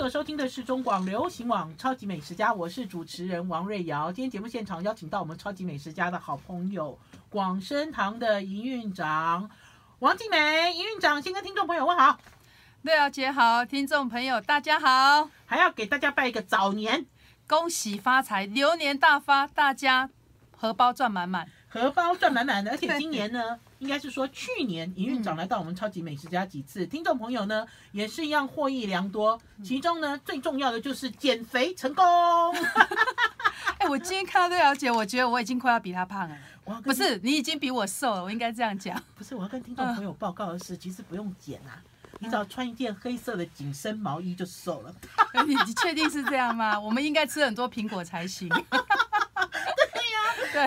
所收听的是中广流行网《超级美食家》，我是主持人王瑞瑶。今天节目现场邀请到我们《超级美食家》的好朋友广生堂的营运长王静美。营运长先跟听众朋友问好。瑞瑶姐好，听众朋友大家好，还要给大家拜一个早年，恭喜发财，流年大发，大家荷包赚满满，荷包赚满满的。而且今年呢？应该是说，去年营运长来到我们超级美食家几次，嗯、听众朋友呢也是一样获益良多。其中呢最重要的就是减肥成功。哎、欸，我今天看到这小姐，我觉得我已经快要比她胖了。不是，你已经比我瘦了，我应该这样讲。不是，我要跟听众朋友报告的是，其实不用减啊，你只要穿一件黑色的紧身毛衣就瘦了。你 你确定是这样吗？我们应该吃很多苹果才行。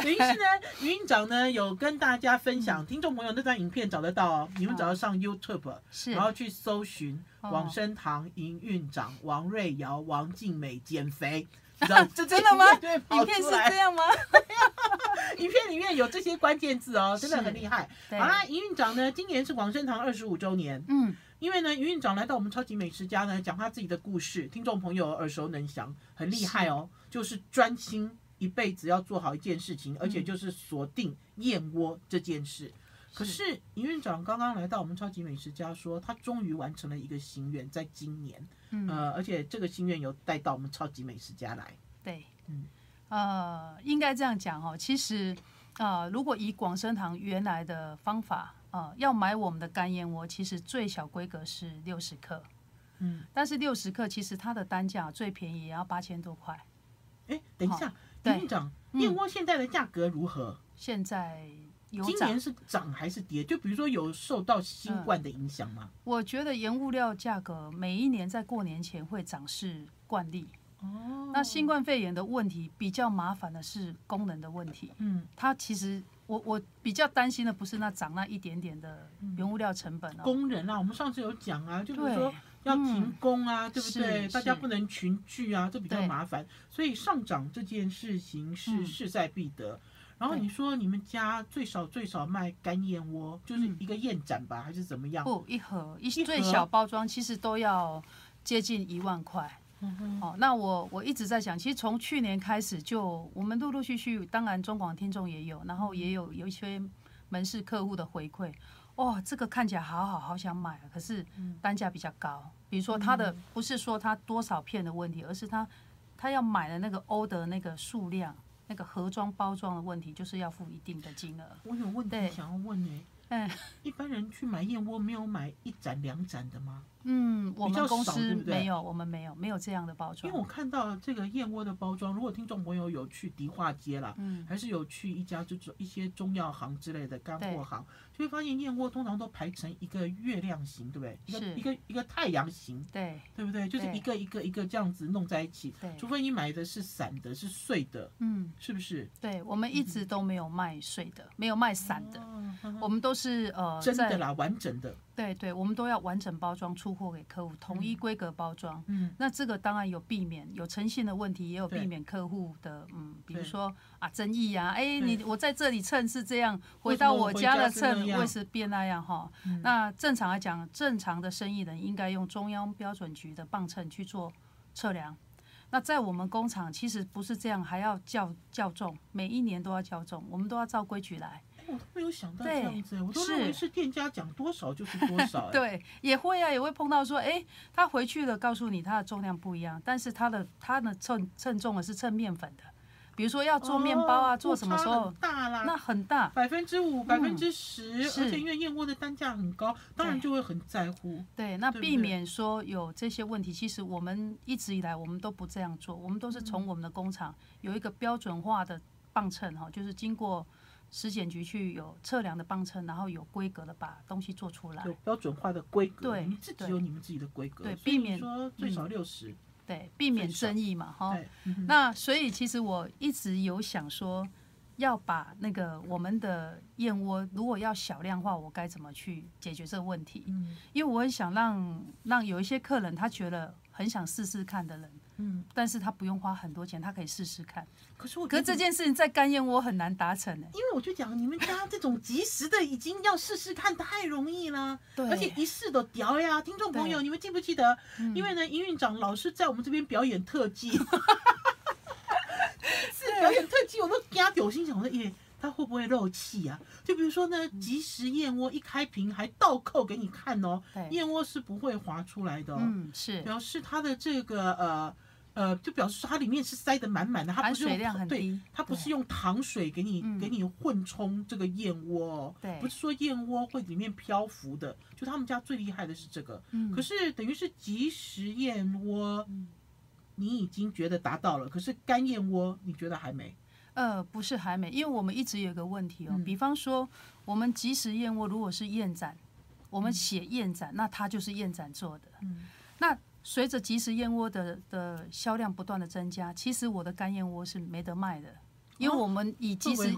于是呢，营运长呢有跟大家分享，听众朋友那段影片找得到哦，你们只要上 YouTube，然后去搜寻广生堂营运长王瑞瑶、王静美减肥，你知道这真的吗？对，影片是这样吗？影片里面有这些关键字哦，真的很厉害。好啦，营运长呢，今年是广生堂二十五周年，嗯，因为呢，营运长来到我们超级美食家呢，讲他自己的故事，听众朋友耳熟能详，很厉害哦，就是专心。一辈子要做好一件事情，而且就是锁定燕窝这件事。嗯、可是营院长刚刚来到我们超级美食家说，说他终于完成了一个心愿，在今年，嗯、呃，而且这个心愿有带到我们超级美食家来。对，嗯，呃，应该这样讲哦。其实，呃，如果以广生堂原来的方法，呃，要买我们的干燕窝，其实最小规格是六十克，嗯，但是六十克其实它的单价最便宜也要八千多块。哎，等一下。营运长，燕窝现在的价格如何？现在有今年是涨还是跌？就比如说有受到新冠的影响吗？我觉得原物料价格每一年在过年前会涨是惯例。哦，那新冠肺炎的问题比较麻烦的是功能的问题。嗯，它其实我我比较担心的不是那涨那一点点的原物料成本哦。工人啊，我们上次有讲啊，就比如说。要停工啊，嗯、对不对？大家不能群聚啊，这比较麻烦。所以上涨这件事情是势在必得。嗯、然后你说你们家最少最少卖干燕窝，就是一个燕盏吧，嗯、还是怎么样？不，一盒一最小包装其实都要接近一万块。嗯哼。哦，那我我一直在想，其实从去年开始就我们陆陆续续，当然中广听众也有，然后也有有一些门市客户的回馈。哇、哦，这个看起来好好，好想买，可是单价比较高。比如说，它的不是说它多少片的问题，而是它它要买的那个欧的那个数量，那个盒装包装的问题，就是要付一定的金额。我有问题想要问你。嗯，一般人去买燕窝没有买一盏两盏的吗？嗯，我们公司没有，我们没有没有这样的包装。因为我看到这个燕窝的包装，如果听众朋友有去迪化街啦，嗯，还是有去一家就是一些中药行之类的干货行，就会发现燕窝通常都排成一个月亮形，对不对？一个一个一个太阳形，对，对不对？就是一个一个一个这样子弄在一起。对，除非你买的是散的，是碎的，嗯，是不是？对，我们一直都没有卖碎的，没有卖散的，我们都是呃真的啦，完整的。对对，我们都要完整包装出货给客户，统一规格包装。嗯，那这个当然有避免有诚信的问题，也有避免客户的嗯，比如说啊争议呀，哎你我在这里称是这样，回到我家的称会是变那样哈。那正常来讲，正常的生意人应该用中央标准局的磅秤去做测量。那在我们工厂其实不是这样，还要校校重，每一年都要校重，我们都要照规矩来。我都没有想到这样子，我都认为是店家讲多少就是多少。对，也会啊，也会碰到说，哎，他回去了，告诉你他的重量不一样，但是他的他的称称重的是称面粉的，比如说要做面包啊，做什么时候大啦，那很大，百分之五、百分之十，而且因为燕窝的单价很高，当然就会很在乎。对，那避免说有这些问题，其实我们一直以来我们都不这样做，我们都是从我们的工厂有一个标准化的磅秤哈，就是经过。食检局去有测量的磅秤，然后有规格的把东西做出来，有标准化的规格。对，你自己有你们自己的规格，对，避免说最少六十、嗯，对，避免争议嘛，哈。那所以其实我一直有想说，要把那个我们的燕窝，如果要小量化，我该怎么去解决这个问题？嗯，因为我很想让让有一些客人他觉得很想试试看的人。嗯，但是他不用花很多钱，他可以试试看。可是我，可是这件事情在干燕窝很难达成呢，因为我就讲你们家这种即时的已经要试试看太容易了，对，而且一试都屌呀！听众朋友，你们记不记得？嗯、因为呢，营运长老是在我们这边表演特技，是表演特技，我都加屌，心想我说耶。他会不会漏气啊？就比如说呢，即食燕窝一开瓶还倒扣给你看哦，燕窝是不会滑出来的哦。嗯，是表示它的这个呃呃，就表示说它里面是塞得满满的，它不是用水量很低，对，它不是用糖水给你给你混充这个燕窝哦。对，不是说燕窝会里面漂浮的，就他们家最厉害的是这个。嗯，可是等于是即食燕窝，你已经觉得达到了，可是干燕窝你觉得还没？呃，不是还没，因为我们一直有一个问题哦，嗯、比方说我们即食燕窝如果是燕盏，我们写燕盏，那它就是燕盏做的。嗯、那随着即食燕窝的的销量不断的增加，其实我的干燕窝是没得卖的，因为我们以即食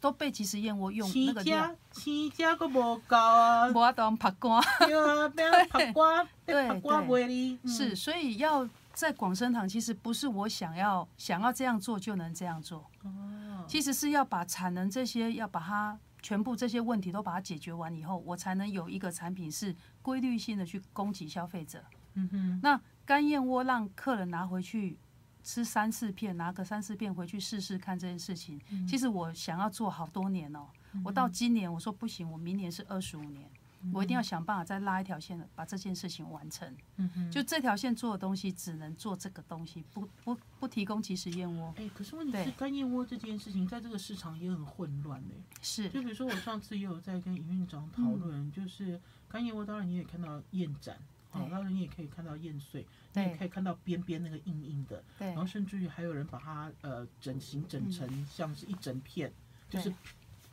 都被即食燕窝用那个量，起价都不够啊，我当拍瓜，对啊，拍瓜，拍瓜卖哩，是，所以要。在广生堂，其实不是我想要想要这样做就能这样做。哦，其实是要把产能这些要把它全部这些问题都把它解决完以后，我才能有一个产品是规律性的去供给消费者。嗯哼。那干燕窝让客人拿回去吃三四片，拿个三四片回去试试看这件事情，其实我想要做好多年哦。我到今年我说不行，我明年是二十五年。我一定要想办法再拉一条线，把这件事情完成。嗯哼，就这条线做的东西，只能做这个东西，不不不提供即食燕窝。哎、欸，可是问题是干燕窝这件事情，在这个市场也很混乱呢。是，就比如说我上次也有在跟营运长讨论，嗯、就是干燕窝，当然你也看到燕盏，好对，当然你也可以看到燕碎，对。你也可以看到边边那个硬硬的，对，然后甚至于还有人把它呃整形整成像是一整片，嗯、就是。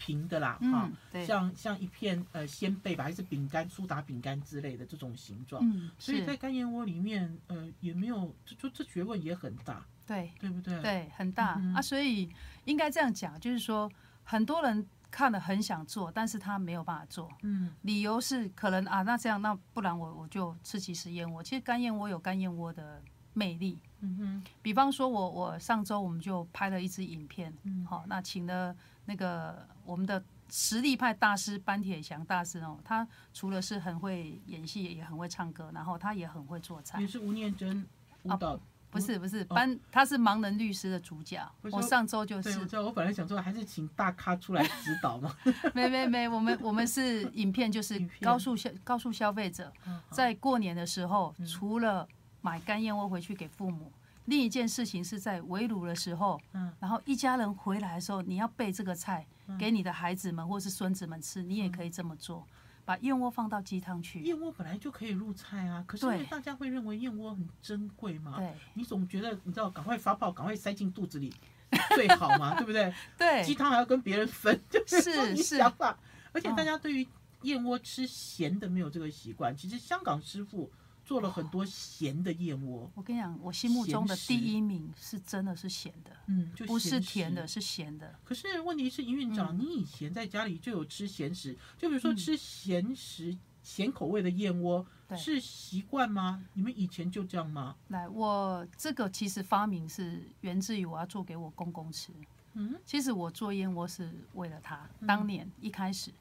平的啦，哈、嗯，像像一片呃鲜贝吧，还是饼干、苏打饼干之类的这种形状，嗯，所以在干燕窝里面，呃，也没有，就就这学问也很大，对，对不对？对，很大、嗯、啊，所以应该这样讲，就是说很多人看了很想做，但是他没有办法做，嗯，理由是可能啊，那这样那不然我我就吃几食燕窝，其实干燕窝有干燕窝的魅力，嗯哼，比方说我我上周我们就拍了一支影片，嗯，好，那请了。那个我们的实力派大师班铁祥大师哦，他除了是很会演戏，也很会唱歌，然后他也很会做菜。也是吴念真舞蹈？啊、不是不是班，哦、他是盲人律师的主角。我，上周就是。对，我本来想说还是请大咖出来指导嘛。没没没，我们我们是影片，就是告诉消告诉消费者，在过年的时候，嗯、除了买干燕窝回去给父母。另一件事情是在围炉的时候，嗯，然后一家人回来的时候，你要备这个菜给你的孩子们或是孙子们吃，你也可以这么做，把燕窝放到鸡汤去。燕窝本来就可以入菜啊，可是因为大家会认为燕窝很珍贵嘛？对，你总觉得你知道，赶快发泡，赶快塞进肚子里 最好嘛，对不对？对，鸡汤还要跟别人分，就是你想法。而且大家对于燕窝吃咸的没有这个习惯，其实香港师傅。做了很多咸的燕窝，我跟你讲，我心目中的第一名是真的是咸的，嗯，就不是甜的，是咸的。可是问题是，营运长，你以前在家里就有吃咸食，就比如说吃咸食、咸口味的燕窝，是习惯吗？你们以前就这样吗？来，我这个其实发明是源自于我要做给我公公吃。嗯，其实我做燕窝是为了他，当年一开始。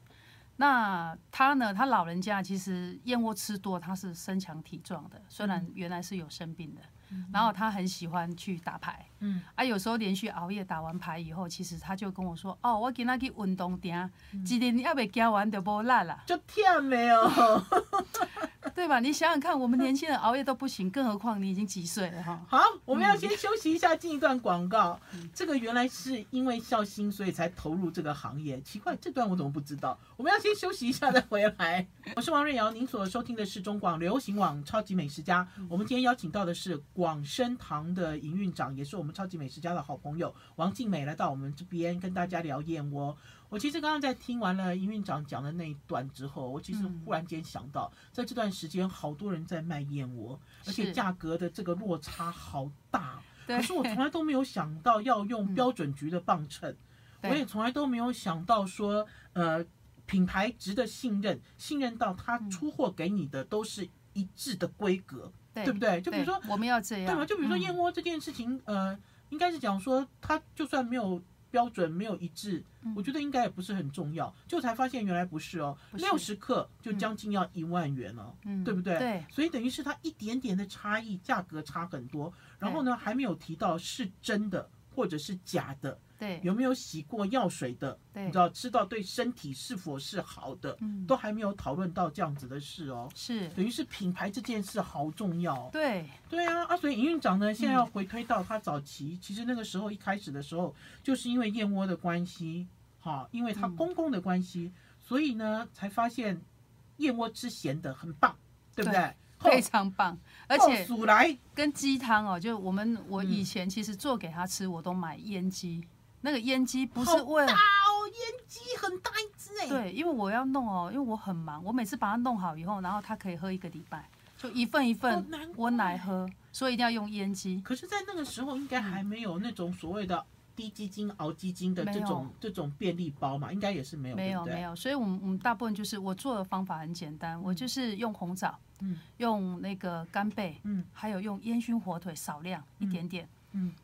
那他呢？他老人家其实燕窝吃多，他是身强体壮的。虽然原来是有生病的，嗯、然后他很喜欢去打牌。嗯，啊，有时候连续熬夜打完牌以后，其实他就跟我说：“哦，我今仔去运动点，一日还没加完就无力了。”就忝没有。对吧？你想想看，我们 年轻人熬夜都不行，更何况你已经几岁了哈？好，我们要先休息一下，进一段广告。嗯、这个原来是因为孝心，所以才投入这个行业。奇怪，这段我怎么不知道？我们要先休息一下再回来。我是王瑞瑶，您所收听的是中广流行网《超级美食家》。我们今天邀请到的是广生堂的营运长，也是我们《超级美食家》的好朋友王静美，来到我们这边跟大家聊燕窝。我其实刚刚在听完了营运长讲的那一段之后，我其实忽然间想到，在这段时间好多人在卖燕窝，而且价格的这个落差好大。可是我从来都没有想到要用标准局的磅秤，我也从来都没有想到说，呃，品牌值得信任，信任到他出货给你的都是一致的规格。对不对？就比如说我们要这样，对吗？就比如说燕窝这件事情，呃，应该是讲说它就算没有。标准没有一致，我觉得应该也不是很重要。就才发现原来不是哦，六十克就将近要一万元了，对不对？对，所以等于是它一点点的差异，价格差很多。然后呢，还没有提到是真的或者是假的。对，有没有洗过药水的？对，你知道吃到对身体是否是好的，嗯，都还没有讨论到这样子的事哦。是，等于是品牌这件事好重要。对，对啊，啊，所以营运长呢，现在要回推到他早期，其实那个时候一开始的时候，就是因为燕窝的关系，哈，因为他公公的关系，所以呢，才发现燕窝吃咸的很棒，对不对？非常棒，而且跟鸡汤哦，就我们我以前其实做给他吃，我都买腌鸡。那个烟机不是为了哦，腌鸡很大一只哎。对，因为我要弄哦，因为我很忙，我每次把它弄好以后，然后它可以喝一个礼拜，就一份一份温奶喝，所以一定要用烟鸡。可是，在那个时候应该还没有那种所谓的低基金熬基金的这种这种便利包嘛，应该也是没有。没有没有，所以我们我们大部分就是我做的方法很简单，我就是用红枣，嗯，用那个干贝，嗯，还有用烟熏火腿少量一点点。嗯，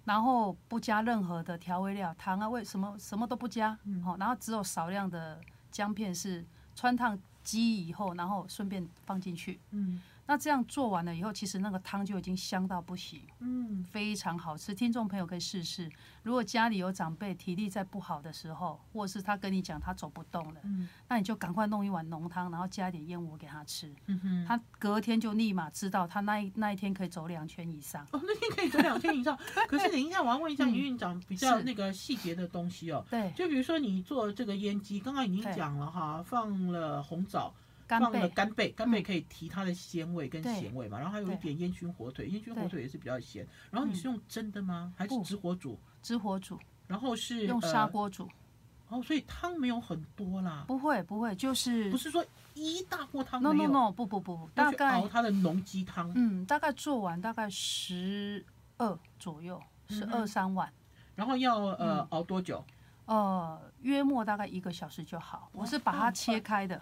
然后不加任何的调味料，糖啊味什么什么都不加，嗯，好，然后只有少量的姜片是穿烫鸡以后，然后顺便放进去，嗯。那这样做完了以后，其实那个汤就已经香到不行，嗯，非常好吃。听众朋友可以试试。如果家里有长辈体力在不好的时候，或者是他跟你讲他走不动了，嗯，那你就赶快弄一碗浓汤，然后加一点燕窝给他吃，嗯哼，他隔天就立马知道他那一那一天可以走两圈以上。哦，那天可以走两圈以上。可是等一下，我要问一下营运长比较那个细节的东西哦。对，就比如说你做这个腌鸡，刚刚已经讲了哈，放了红枣。放了干贝，干贝可以提它的鲜味跟咸味嘛，然后还有一点烟熏火腿，烟熏火腿也是比较咸。然后你是用蒸的吗？还是直火煮？直火煮。然后是用砂锅煮。哦，所以汤没有很多啦。不会不会，就是不是说一大锅汤。No no no，不不不，大概熬它的浓鸡汤。嗯，大概做完大概十二左右，十二三碗。然后要呃熬多久？呃，约莫大概一个小时就好。我是把它切开的。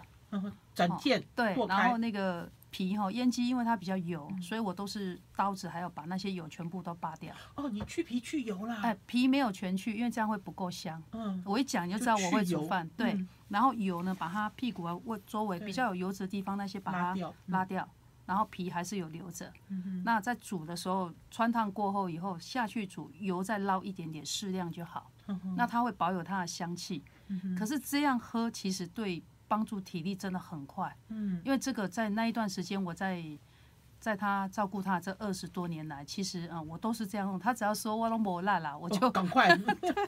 整片、哦、对，然后那个皮哈腌鸡，因为它比较油，嗯、所以我都是刀子，还要把那些油全部都扒掉。哦，你去皮去油啦？哎，皮没有全去，因为这样会不够香。嗯，我一讲你就知道我会煮饭。对，嗯、然后油呢，把它屁股啊、胃周围比较有油脂的地方那些把它拉掉，然后皮还是有留着。嗯哼，那在煮的时候，穿烫过后以后下去煮，油再捞一点点，适量就好。嗯哼，那它会保有它的香气。嗯哼，可是这样喝其实对。帮助体力真的很快，嗯，因为这个在那一段时间，我在在他照顾他这二十多年来，其实嗯，我都是这样用。他只要说我都没辣了，我就赶快。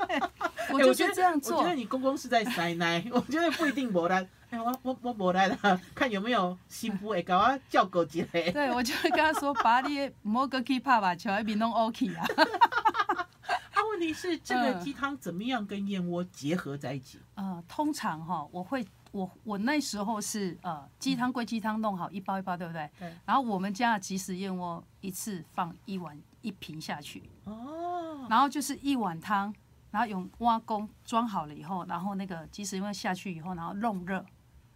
我就是这样做。我觉得你公公是在塞奶，我觉得不一定没辣。哎，我我我没辣了，看有没有新妇会给我叫过几个。对，我就会跟他说，把你莫个去拍吧，全外面弄 OK 啊。他问题是这个鸡汤怎么样跟燕窝结合在一起？呃，通常哈，我会。我我那时候是呃鸡汤归鸡汤弄好一包一包对不对？对。然后我们家的即食燕窝一次放一碗一瓶下去。哦。然后就是一碗汤，然后用挖工装好了以后，然后那个即食燕窝下去以后，然后弄热，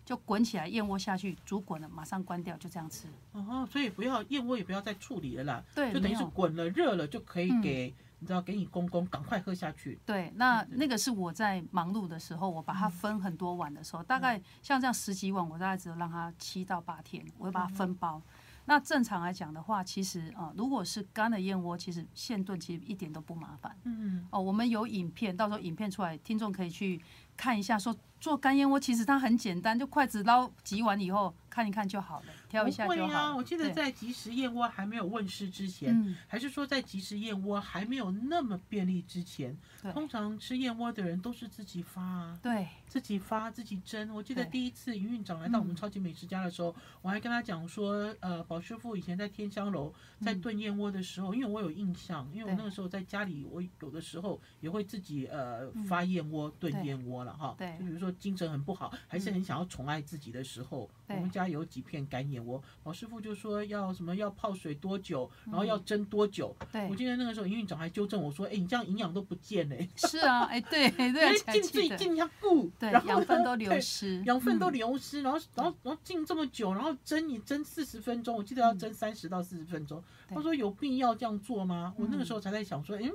就滚起来，燕窝下去煮滚了，马上关掉，就这样吃。哦，所以不要燕窝也不要再处理了啦。对。就等于是滚了热了就可以给。嗯你知道，给你公公赶快喝下去。对，那那个是我在忙碌的时候，我把它分很多碗的时候，大概像这样十几碗，我大概只有让它七到八天，我会把它分包。那正常来讲的话，其实啊，如果是干的燕窝，其实现炖其实一点都不麻烦。嗯哦，我们有影片，到时候影片出来，听众可以去看一下，说做干燕窝其实它很简单，就筷子捞几碗以后。看一看就好了，挑一下就好。会啊，我记得在即食燕窝还没有问世之前，对还是说在即食燕窝还没有那么便利之前，通常吃燕窝的人都是自己发啊，对，自己发自己蒸。我记得第一次营运长来到我们超级美食家的时候，对我还跟他讲说，呃，宝师傅以前在天香楼在炖燕窝的时候，嗯、因为我有印象，因为我那个时候在家里，我有的时候也会自己呃发燕窝炖燕窝了哈。对，就比如说精神很不好，还是很想要宠爱自己的时候，我们家有几片干眼窝，老师傅就说要什么要泡水多久，然后要蒸多久。对，我记得那个时候营运长还纠正我说，哎，你这样营养都不见嘞。是啊，哎，对 对，因为浸自己浸下固，对，养分都流失，养分都流失，然后然后然后浸这么久，然后蒸你蒸四十分钟，我记得要蒸三十到四十分钟。他说有必要这样做吗？我那个时候才在想说，嗯。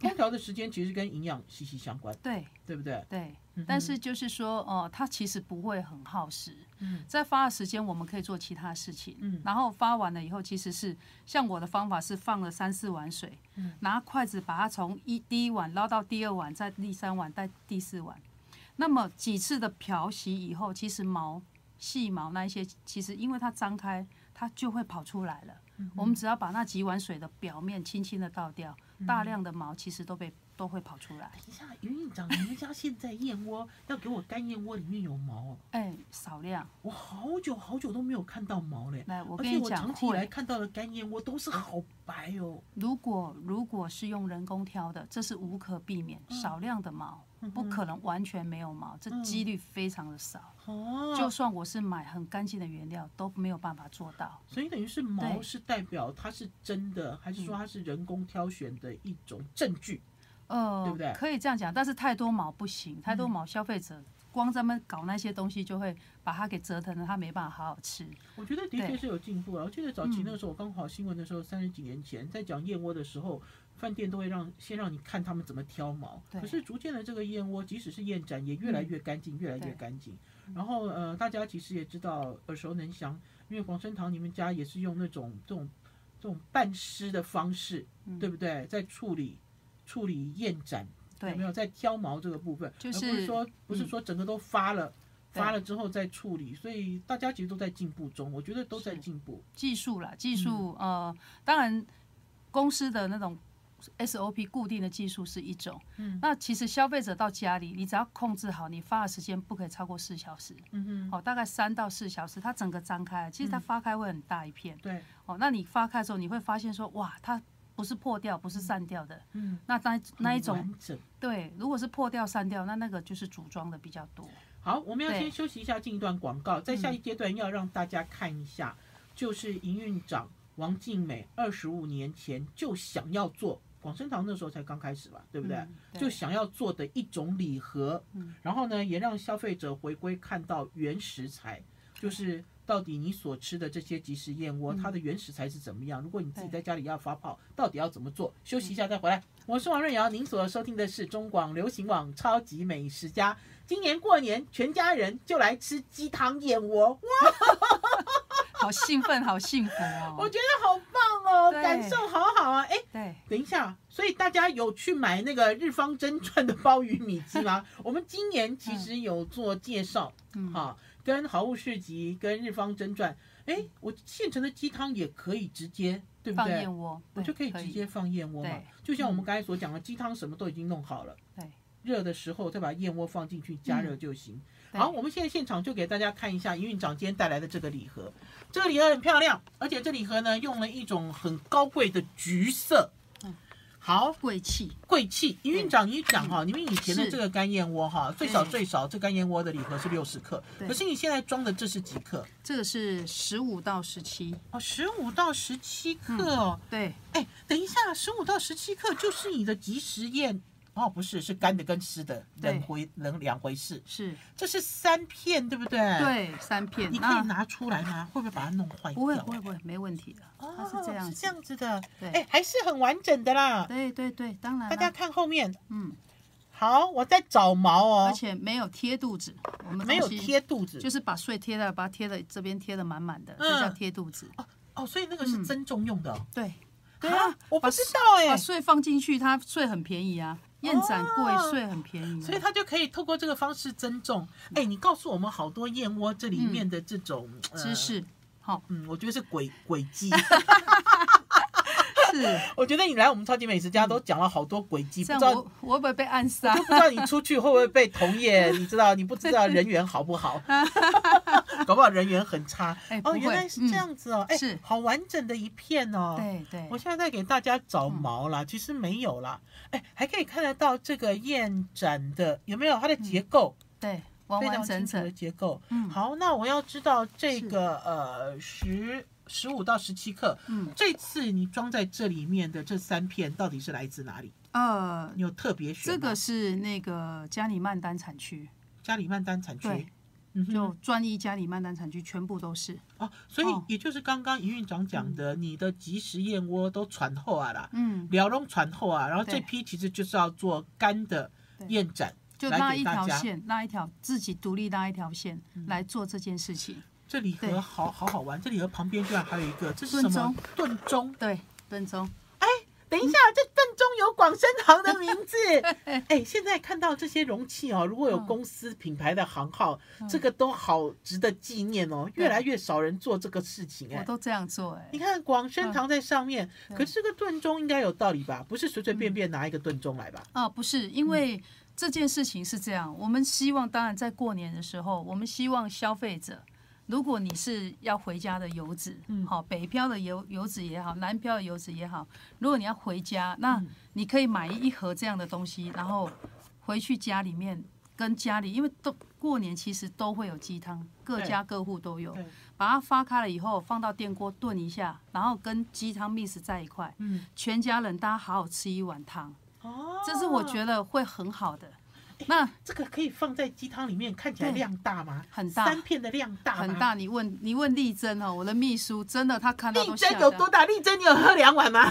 烹调的时间其实跟营养息息相关，对，对不对？对，但是就是说，哦、呃，它其实不会很耗时。嗯，在发的时间，我们可以做其他事情。嗯，然后发完了以后，其实是像我的方法是放了三四碗水，嗯，拿筷子把它从一第一碗捞到第二碗，再第三碗，再第四碗。那么几次的漂洗以后，其实毛细毛那一些，其实因为它张开，它就会跑出来了。嗯、我们只要把那几碗水的表面轻轻的倒掉。大量的毛其实都被都会跑出来。等一下，云院长，你们家现在燕窝要给我干燕窝里面有毛哦？哎，少量。我好久好久都没有看到毛嘞。来，我跟你讲，而且我长期以来看到的干燕窝都是好白哦。如果如果是用人工挑的，这是无可避免，少量的毛。不可能完全没有毛，这几率非常的少。哦，就算我是买很干净的原料，都没有办法做到。所以等于是毛是代表它是真的，还是说它是人工挑选的一种证据？呃，对不对？可以这样讲，但是太多毛不行，太多毛消费者光咱们搞那些东西，就会把它给折腾了，它没办法好好吃。我觉得的确是有进步了。我记得早期那个时候，我刚好新闻的时候，三十几年前在讲燕窝的时候。饭店都会让先让你看他们怎么挑毛，可是逐渐的这个燕窝，即使是燕盏，也越来越干净，越来越干净。然后呃，大家其实也知道耳熟能详，因为广生堂你们家也是用那种这种这种半湿的方式，对不对？在处理处理燕盏，有没有在挑毛这个部分？就是而不是说不是说整个都发了，发了之后再处理，所以大家其实都在进步中，我觉得都在进步。技术啦，技术呃，当然公司的那种。SOP 固定的技术是一种，嗯，那其实消费者到家里，你只要控制好，你发的时间不可以超过四小时，嗯嗯，哦，大概三到四小时，它整个张开，其实它发开会很大一片，对，哦，那你发开的时候，你会发现说，哇，它不是破掉，不是散掉的，嗯，那那那一种，对，如果是破掉散掉，那那个就是组装的比较多。好，我们要先休息一下，进一段广告，在下一阶段要让大家看一下，就是营运长王静美二十五年前就想要做。广生堂那时候才刚开始吧，对不对？嗯、对，就想要做的一种礼盒，嗯、然后呢，也让消费者回归看到原食材，就是到底你所吃的这些即食燕窝，嗯、它的原食材是怎么样？如果你自己在家里要发泡，到底要怎么做？休息一下再回来。我是王瑞瑶，您所收听的是中广流行网超级美食家。今年过年，全家人就来吃鸡汤燕窝，哇！好兴奋，好幸福哦！我觉得好棒哦，感受好好啊！哎，对，等一下，所以大家有去买那个日方真传 的鲍鱼米鸡吗？我们今年其实有做介绍，嗯，好，跟好物市集跟日方真传，哎，我现成的鸡汤也可以直接，对不对？放燕窝，我就可以直接放燕窝嘛。就像我们刚才所讲的，鸡汤什么都已经弄好了，对，热的时候再把燕窝放进去加热就行。好，我们现在现场就给大家看一下营运长今天带来的这个礼盒。这个礼盒很漂亮，而且这礼盒呢用了一种很高贵的橘色。好，贵气，贵气。营运长，你讲哈，你们以前的这个干燕窝哈，最少最少这干燕窝的礼盒是六十克，可是你现在装的这是几克？这个是十五到十七。哦，十五到十七克哦。对。哎，等一下，十五到十七克就是你的即食燕。哦，不是，是干的跟湿的两回两两回事。是，这是三片，对不对？对，三片。你可以拿出来吗？会不会把它弄坏？不会，不会，不会，没问题的。它是这样，是这样子的。对，哎，还是很完整的啦。对对对，当然。大家看后面，嗯，好，我在找毛哦，而且没有贴肚子，我们没有贴肚子，就是把碎贴的，把它贴的这边贴的满满的，这叫贴肚子。哦哦，所以那个是增重用的。对，对啊，我不知道哎，把碎放进去，它碎很便宜啊。燕盏贵，碎很便宜，所以它就可以透过这个方式增重。哎，你告诉我们好多燕窝这里面的这种知识，好，嗯，我觉得是诡诡计。是，我觉得你来我们超级美食家都讲了好多诡计，不知道我会不会被暗杀？不知道你出去会不会被同业？你知道你不知道人缘好不好？搞不好人缘很差。哦，原来是这样子哦，哎，是好完整的一片哦。对对，我现在在给大家找毛啦，其实没有啦。哎，还可以看得到这个燕盏的有没有它的结构？对，完完整整的结构。嗯，好，那我要知道这个呃十十五到十七克，嗯，这次你装在这里面的这三片到底是来自哪里？呃，你有特别选？这个是那个加里曼丹产区，加里曼丹产区。就专一加里曼丹产区全部都是。哦，所以也就是刚刚营运长讲的，你的即食燕窝都传后啊啦，嗯，辽东传后啊，然后这批其实就是要做干的燕盏，就拉一条线，拉一条自己独立拉一条线来做这件事情。这礼盒好好好玩，这礼盒旁边居然还有一个，这是什么？炖盅，对，炖盅。哎等一下，这炖盅有广生堂的名字。哎，现在看到这些容器哦，如果有公司品牌的行号，这个都好值得纪念哦。越来越少人做这个事情，哎，我都这样做，哎。你看广生堂在上面，可是这个炖盅应该有道理吧？不是随随便便拿一个炖盅来吧？啊，不是，因为这件事情是这样，我们希望，当然在过年的时候，我们希望消费者。如果你是要回家的游子，嗯。好，北漂的游游子也好，南漂的游子也好，如果你要回家，那你可以买一盒这样的东西，然后回去家里面跟家里，因为都过年其实都会有鸡汤，各家各户都有，把它发开了以后放到电锅炖一下，然后跟鸡汤 mix 在一块，嗯。全家人大家好好吃一碗汤，这是我觉得会很好的。那这个可以放在鸡汤里面，看起来量大吗？很大，三片的量大很大。你问你问丽珍哦，我的秘书真的，他看到丽珍有多大？丽珍，你有喝两碗吗？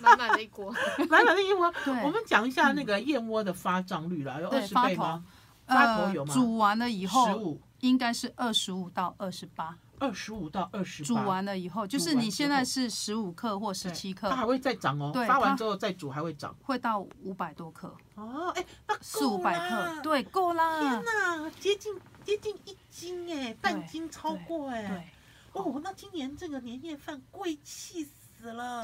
满满的一锅，满满的一锅。我们讲一下那个燕窝的发胀率啦，有二十倍吗？发头有吗？煮完了以后，十五应该是二十五到二十八。二十五到二十八，煮完了以后，就是你现在是十五克或十七克，它还会再涨哦。对，发完之后再煮还会涨，会到五百多克。哦，哎，那四五百克，对，够啦。天哪，接近接近一斤哎，半斤超过哎。对。哦，那今年这个年夜饭贵气死。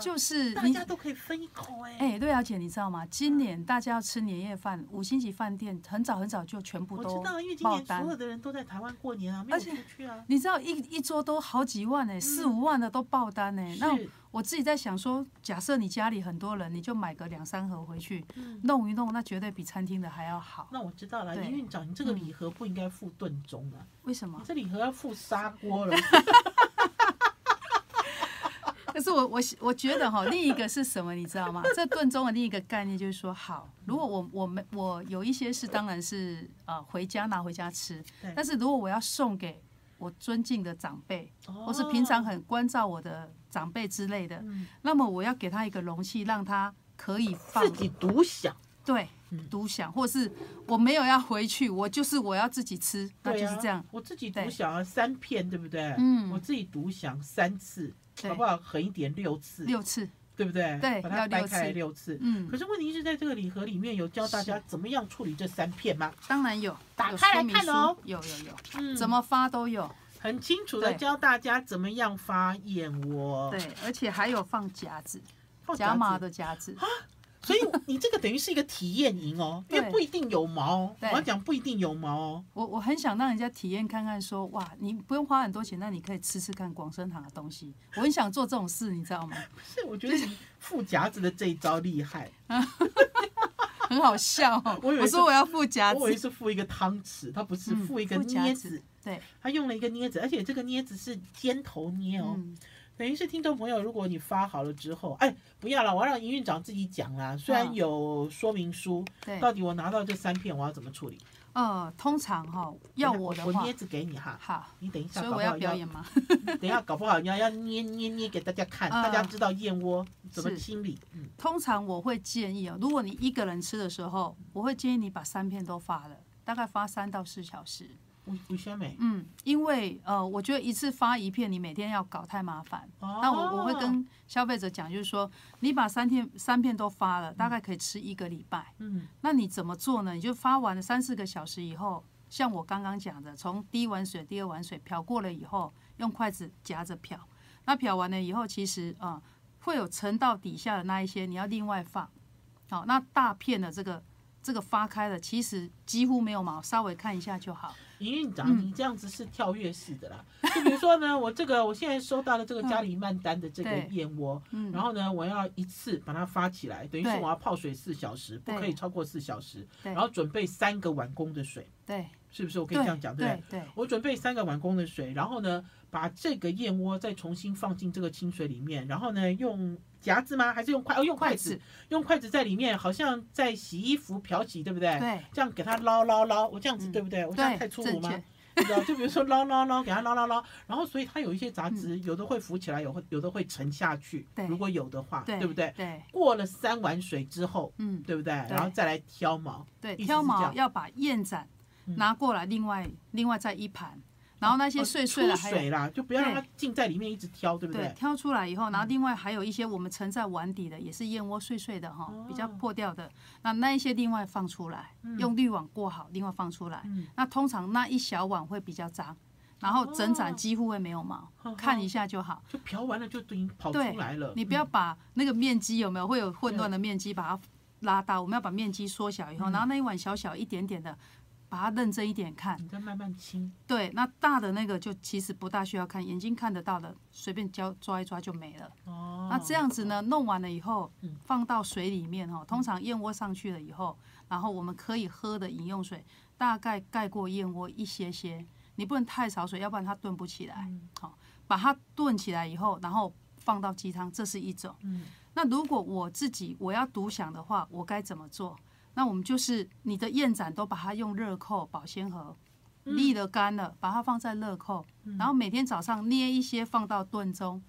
就是大家都可以分一口哎，哎，对啊，姐，你知道吗？今年大家要吃年夜饭，五星级饭店很早很早就全部都我知道，因为今年所有的人都在台湾过年啊，没有出去啊。你知道一一桌都好几万哎，四五万的都爆单哎。那我自己在想说，假设你家里很多人，你就买个两三盒回去弄一弄，那绝对比餐厅的还要好。那我知道了，林院长，你这个礼盒不应该附炖盅啊？为什么？你这礼盒要附砂锅了。可是我我我觉得哈，另一个是什么，你知道吗？这顿中的另一个概念就是说，好，如果我我们我有一些是，当然是呃回家拿回家吃。但是如果我要送给我尊敬的长辈，或是平常很关照我的长辈之类的，那么我要给他一个容器，让他可以放自己独享。对，独享，或是我没有要回去，我就是我要自己吃，那就是这样。我自己独享啊，三片，对不对？嗯，我自己独享三次。好不好？狠一点，六次，六次，对不对？对，把它掰开来六次。嗯。可是问题是在这个礼盒里面有教大家怎么样处理这三片吗？当然有，打开来看哦。有有有，嗯，怎么发都有，很清楚的教大家怎么样发燕窝。对，而且还有放夹子，夹麻的夹子。所以你这个等于是一个体验营哦，因为不一定有毛。我要讲不一定有毛哦。我我很想让人家体验看看，说哇，你不用花很多钱，那你可以吃吃看广生堂的东西。我很想做这种事，你知道吗？不是，我觉得你附夹子的这一招厉害，很好笑。我说我要附夹子，我以为是附一个汤匙，它不是附一个镊子。对，它用了一个镊子，而且这个镊子是尖头镊哦。等于是听众朋友，如果你发好了之后，哎，不要了，我要让营运长自己讲啦。虽然有说明书，对，到底我拿到这三片，我要怎么处理？呃，通常哈，要我的话，我捏子给你哈。好，你等一下，所以我要表演吗？等一下，搞不好你要要捏捏捏给大家看，大家知道燕窝怎么清理。嗯，通常我会建议哦，如果你一个人吃的时候，我会建议你把三片都发了，大概发三到四小时。嗯，因为呃，我觉得一次发一片，你每天要搞太麻烦。那我我会跟消费者讲，就是说，你把三天三片都发了，大概可以吃一个礼拜。嗯，那你怎么做呢？你就发完了三四个小时以后，像我刚刚讲的，从第一碗水、第二碗水漂过了以后，用筷子夹着漂。那漂完了以后，其实啊、呃，会有沉到底下的那一些，你要另外放。好，那大片的这个这个发开了，其实几乎没有毛，稍微看一下就好。营运长，你这样子是跳跃式的啦。嗯、就比如说呢，我这个我现在收到了这个加里曼丹的这个燕窝，嗯、然后呢，我要一次把它发起来，等于是我要泡水四小时，不可以超过四小时，然后准备三个碗工的水，对，是不是？我可以这样讲，对不对？对，我准备三个碗工的水，然后呢，把这个燕窝再重新放进这个清水里面，然后呢，用。夹子吗？还是用筷？哦，用筷子，用筷子在里面，好像在洗衣服漂洗，对不对？对。这样给它捞捞捞，我这样子对不对？我这样太粗鲁吗？你知道，就比如说捞捞捞，给它捞捞捞，然后所以它有一些杂质，有的会浮起来，有会有的会沉下去。对。如果有的话，对不对？对。过了三碗水之后，嗯，对不对？然后再来挑毛。对，挑毛要把燕盏拿过来，另外另外再一盘。然后那些碎碎的还有水啦，就不要让它浸在里面一直挑，对不对？挑出来以后，然后另外还有一些我们盛在碗底的，也是燕窝碎碎的哈，比较破掉的。那那一些另外放出来，用滤网过好，另外放出来。那通常那一小碗会比较脏，然后整盏几乎会没有毛，看一下就好。就漂完了就等于跑出来了。你不要把那个面积有没有会有混乱的面积，把它拉大。我们要把面积缩小以后，然后那一碗小小一点点的。把它认真一点看，你再慢慢清。对，那大的那个就其实不大需要看，眼睛看得到的，随便抓抓一抓就没了。哦。那这样子呢，弄完了以后，放到水里面哈。通常燕窝上去了以后，然后我们可以喝的饮用水，大概盖过燕窝一些些。你不能太少水，要不然它炖不起来。好，把它炖起来以后，然后放到鸡汤，这是一种。嗯。那如果我自己我要独享的话，我该怎么做？那我们就是你的燕盏都把它用热扣保鲜盒，沥了干了，把它放在热扣，然后每天早上捏一些放到炖中，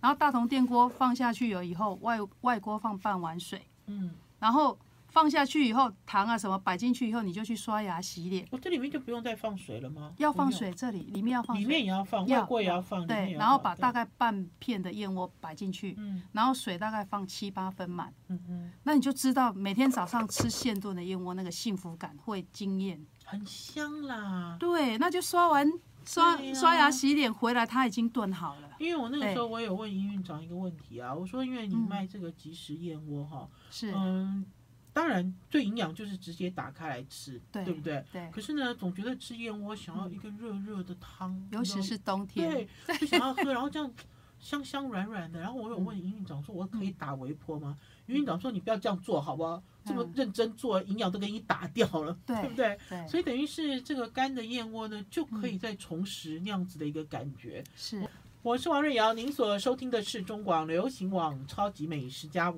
然后大同电锅放下去了以后，外外锅放半碗水，嗯。然后。放下去以后，糖啊什么摆进去以后，你就去刷牙洗脸。我这里面就不用再放水了吗？要放水，这里里面要放水。里面也要放，外锅也要放。对，然后把大概半片的燕窝摆进去，然后水大概放七八分满。嗯嗯。那你就知道每天早上吃现炖的燕窝，那个幸福感会惊艳。很香啦。对，那就刷完刷刷牙洗脸回来，它已经炖好了。因为我那个时候我有问营运长一个问题啊，我说因为你卖这个即食燕窝哈，是嗯。当然，最营养就是直接打开来吃，对，对不对？对。可是呢，总觉得吃燕窝想要一个热热的汤，嗯、尤其是冬天，对，就想要喝，然后这样香香软软的。然后我有问营运长说，我可以打微波吗？营运、嗯、长说，你不要这样做，好不好？这么认真做，营养都给你打掉了，对，对不对？对。所以等于是这个干的燕窝呢，就可以再重拾那样子的一个感觉。是，我是王瑞瑶，您所收听的是中广流行网超级美食家。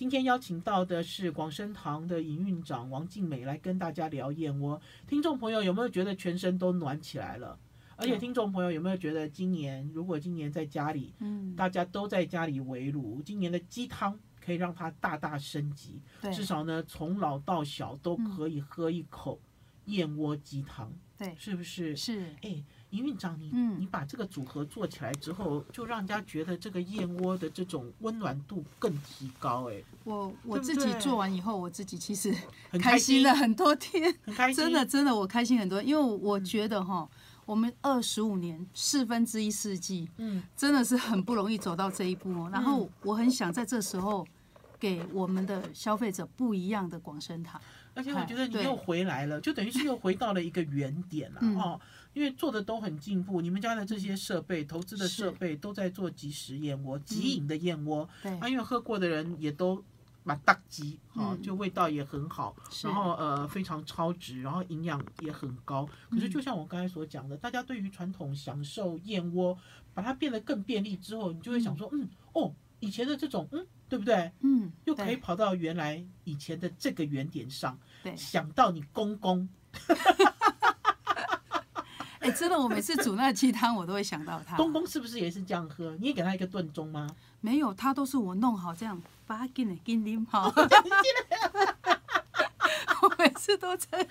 今天邀请到的是广生堂的营运长王静美来跟大家聊燕窝。听众朋友有没有觉得全身都暖起来了？而且听众朋友有没有觉得今年如果今年在家里，嗯，大家都在家里围炉，今年的鸡汤可以让它大大升级，至少呢从老到小都可以喝一口燕窝鸡汤，对，是不是？是，哎。营运长，你你把这个组合做起来之后，就让人家觉得这个燕窝的这种温暖度更提高。哎，我我自己做完以后，我自己其实很开心。了很多天，很开心，真的真的我开心很多，因为我觉得哈，我们二十五年四分之一世纪，嗯，真的是很不容易走到这一步。然后我很想在这时候给我们的消费者不一样的广生堂，而且我觉得你又回来了，就等于是又回到了一个原点了哦。因为做的都很进步，你们家的这些设备、投资的设备都在做即食燕窝、即饮的燕窝。对，啊，因为喝过的人也都蛮大吉啊，就味道也很好，然后呃非常超值，然后营养也很高。可是就像我刚才所讲的，大家对于传统享受燕窝，把它变得更便利之后，你就会想说，嗯哦，以前的这种，嗯，对不对？嗯，又可以跑到原来以前的这个原点上，对，想到你公公。哎，真的，我每次煮那个鸡汤，我都会想到他。公公是不是也是这样喝？你也给他一个炖盅吗？没有，他都是我弄好这样，把他给你给你好。我每次都这样。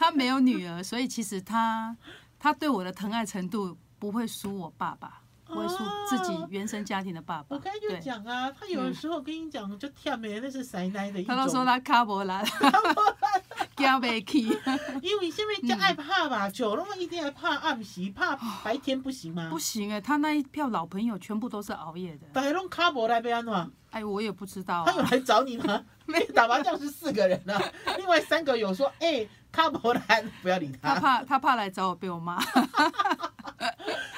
他没有女儿，所以其实他他对我的疼爱程度不会输我爸爸，不会输自己原生家庭的爸爸。我刚才就讲啊，他有的时候跟你讲就甜的，那是塞奶的一种。他都说他卡不来。惊不起，因为现在就爱怕吧，酒那么一定要怕暗时，怕白天不行吗？不行哎，他那一票老朋友全部都是熬夜的。大家拢卡无来要安怎？哎，我也不知道。他有来找你吗？没，打麻将是四个人啊，另外三个有说，哎，卡伯兰 不要理他。他怕他怕来找我被我骂。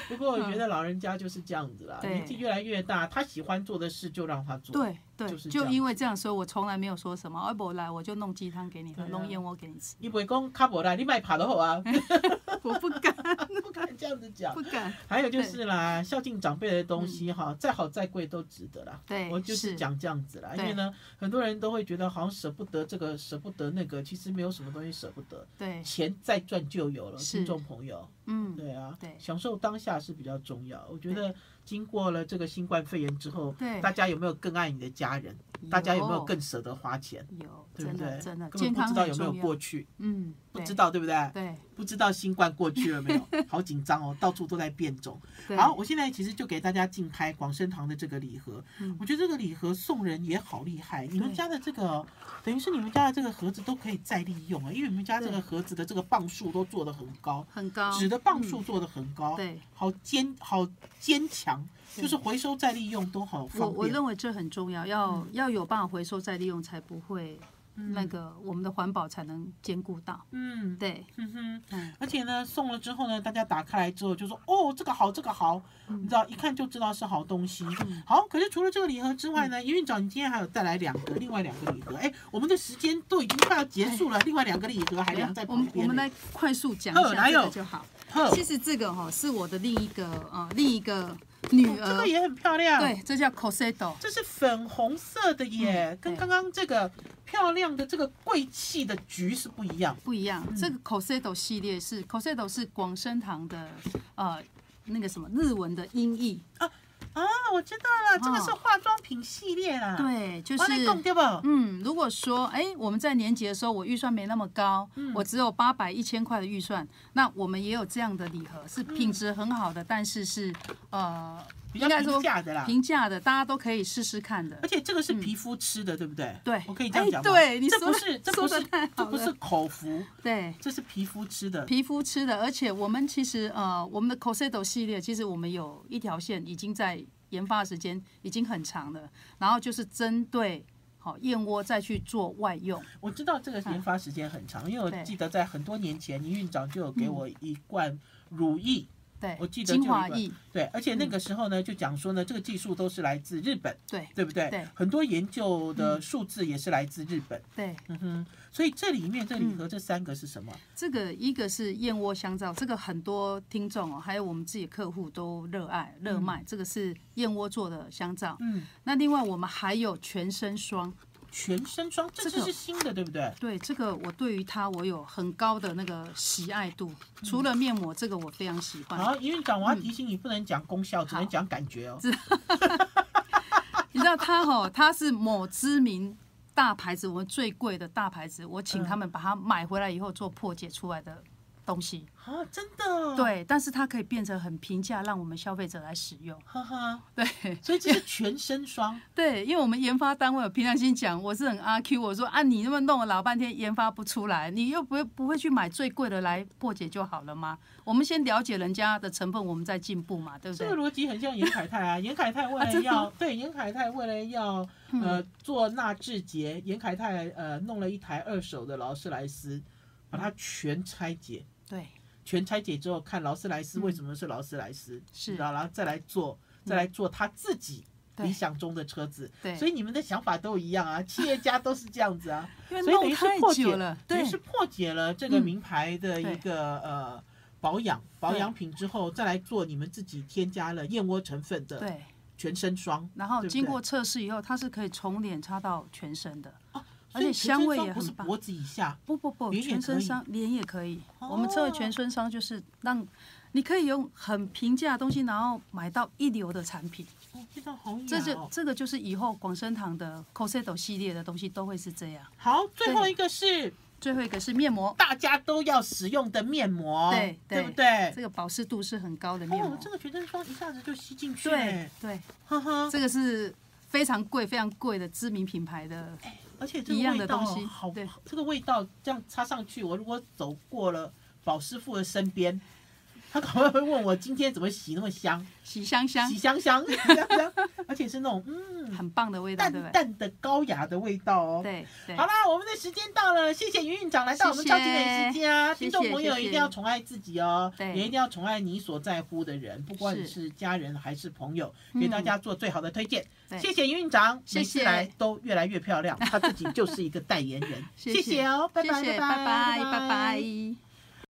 不过我觉得老人家就是这样子啦，年纪越来越大，他喜欢做的事就让他做。对对，就因为这样所以，我从来没有说什么。阿伯来，我就弄鸡汤给你喝，弄燕窝给你吃。你不会讲卡伯来，你买爬都好啊。我不敢，不敢这样子讲。不敢。还有就是啦，孝敬长辈的东西哈，再好再贵都值得啦。对，我就是讲这样子啦。因为呢，很多人都会觉得好像舍不得这个，舍不得那个，其实没有什么东西舍不得。对，钱再赚就有了，听众朋友。嗯，对啊，对，享受当下是比较重要。我觉得经过了这个新冠肺炎之后，对，大家有没有更爱你的家人？大家有没有更舍得花钱？有，对不对？真的，根本不知道有没有过去。嗯，不知道对不对？对，不知道新冠过去了没有？好紧张哦，到处都在变种。好，我现在其实就给大家竞拍广生堂的这个礼盒。我觉得这个礼盒送人也好厉害。你们家的这个，等于是你们家的这个盒子都可以再利用啊，因为你们家这个盒子的这个磅数都做得很高，很高，纸的磅数做得很高，对，好坚好坚强。就是回收再利用都好方便。我我认为这很重要，要要有办法回收再利用，才不会那个我们的环保才能兼顾到。嗯，对，嗯哼，而且呢，送了之后呢，大家打开来之后就说哦，这个好，这个好，你知道，一看就知道是好东西。好，可是除了这个礼盒之外呢，营运长，你今天还有带来两个，另外两个礼盒。哎，我们的时间都已经快要结束了，另外两个礼盒还留在旁边。我们来快速讲一下这个就好。其实这个哈是我的另一个呃另一个。女儿，这个也很漂亮。对，这叫 Coseto，这是粉红色的耶，跟刚刚这个漂亮的这个贵气的橘是不一样。不一样，这个 Coseto 系列是 Coseto 是广生堂的呃那个什么日文的音译啊。啊，我知道了，这个是化妆品系列啦。对，就是对嗯，如果说哎，我们在年节的时候，我预算没那么高，我只有八百一千块的预算，那我们也有这样的礼盒，是品质很好的，但是是呃，应该说平价的啦，平价的，大家都可以试试看的。而且这个是皮肤吃的，对不对？对，我可以这样讲吗？对，你这不是，这不是，这不是口服，对，这是皮肤吃的。皮肤吃的，而且我们其实呃，我们的 Coseto 系列，其实我们有一条线已经在。研发的时间已经很长了，然后就是针对好燕窝再去做外用。我知道这个研发时间很长，因为我记得在很多年前，倪院长就有给我一罐乳液。对，我记得精华液。对，而且那个时候呢，就讲说呢，这个技术都是来自日本。对，对不对？对，很多研究的数字也是来自日本。对，嗯哼。所以这里面这礼盒这三个是什么？这个一个是燕窝香皂，这个很多听众哦，还有我们自己客户都热爱热卖。这个是燕窝做的香皂。嗯。那另外我们还有全身霜。全身装，这个是新的，对不对？对，这个我对于它我有很高的那个喜爱度。除了面膜，这个我非常喜欢。好，营运长，我要提醒你，不能讲功效，只能讲感觉哦。你知道它哈，它是某知名。大牌子，我们最贵的大牌子，我请他们把它买回来以后做破解出来的东西啊，真的？对，但是它可以变成很平价，让我们消费者来使用。哈哈，对，所以这是全身霜。对，因为我们研发单位有平常心讲，我是很阿 Q，我说啊，你那么弄了老半天研发不出来，你又不会不会去买最贵的来破解就好了吗？我们先了解人家的成分，我们再进步嘛，对不对？这个逻辑很像严凯泰啊，严凯泰为了要、啊、对严凯泰为了要。呃，做纳智捷，严凯泰呃弄了一台二手的劳斯莱斯，把它全拆解，对，全拆解之后看劳斯莱斯为什么是劳斯莱斯，是，然后再来做，再来做他自己理想中的车子，对，所以你们的想法都一样啊，企业家都是这样子啊，所以等于是破解了，等于是破解了这个名牌的一个呃保养保养品之后，再来做你们自己添加了燕窝成分的，对。全身霜，然后经过测试以后，它是可以从脸擦到全身的，而且香味也很棒。脖子以下，不不不，全身霜，脸也可以。我们这个全身霜就是让你可以用很平价的东西，然后买到一流的产品。哦，非常好。这就这个就是以后广生堂的 Coseto 系列的东西都会是这样。好，最后一个是。最后一个是面膜，大家都要使用的面膜，对对不对？这个保湿度是很高的面膜。哦，这个全身霜一下子就吸进去。对对，呵呵，这个是非常贵、非常贵的知名品牌的，而且这个味道，好，这个味道这样插上去，我如果走过了宝师傅的身边，他可能会问我今天怎么洗那么香，洗香香，洗香香，洗香香，而且是那种嗯 很棒的味道，淡淡的高雅的味道哦。对，好啦，我们的时间到了，谢谢云院长来到我们超级美食家，听众朋友一定要宠爱自己哦，也一定要宠爱你所在乎的人，不管是家人还是朋友，给大家做最好的推荐。谢谢云院长，每次来都越来越漂亮，她自己就是一个代言人。谢谢哦，拜拜拜拜拜拜。